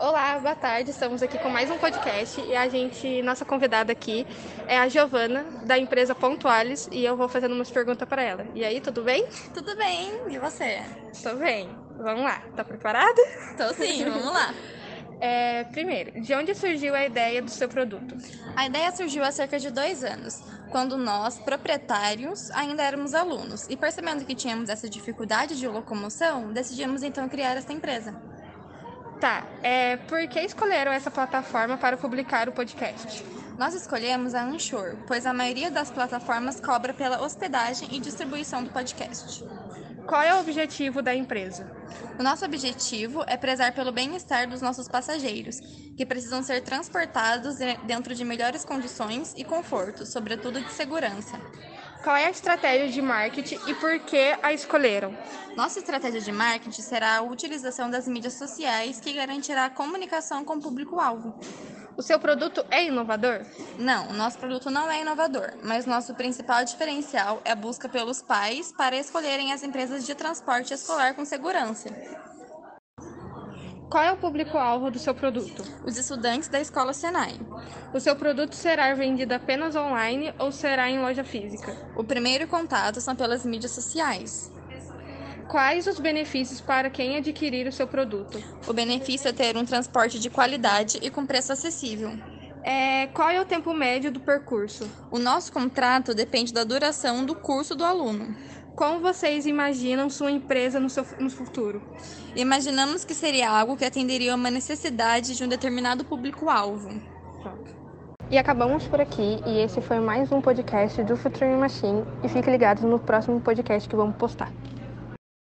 Olá, boa tarde. Estamos aqui com mais um podcast e a gente, nossa convidada aqui é a Giovana da empresa Pontuales e eu vou fazendo umas perguntas para ela. E aí, tudo bem? Tudo bem. E você? Tô bem. Vamos lá. Tá preparada? Tô sim. Vamos lá. É, primeiro, de onde surgiu a ideia do seu produto? A ideia surgiu há cerca de dois anos, quando nós, proprietários, ainda éramos alunos e percebendo que tínhamos essa dificuldade de locomoção, decidimos então criar essa empresa. Tá, é, por que escolheram essa plataforma para publicar o podcast? Nós escolhemos a Anchor, pois a maioria das plataformas cobra pela hospedagem e distribuição do podcast. Qual é o objetivo da empresa? O nosso objetivo é prezar pelo bem-estar dos nossos passageiros, que precisam ser transportados dentro de melhores condições e conforto, sobretudo de segurança. Qual é a estratégia de marketing e por que a escolheram? Nossa estratégia de marketing será a utilização das mídias sociais, que garantirá a comunicação com o público-alvo. O seu produto é inovador? Não, o nosso produto não é inovador, mas nosso principal diferencial é a busca pelos pais para escolherem as empresas de transporte escolar com segurança. Qual é o público-alvo do seu produto? Os estudantes da escola Senai. O seu produto será vendido apenas online ou será em loja física? O primeiro contato são pelas mídias sociais. Quais os benefícios para quem adquirir o seu produto? O benefício é ter um transporte de qualidade e com preço acessível. É, qual é o tempo médio do percurso? O nosso contrato depende da duração do curso do aluno. Como vocês imaginam sua empresa no, seu, no futuro? Imaginamos que seria algo que atenderia uma necessidade de um determinado público-alvo. E acabamos por aqui, e esse foi mais um podcast do Future Machine. E fique ligados no próximo podcast que vamos postar.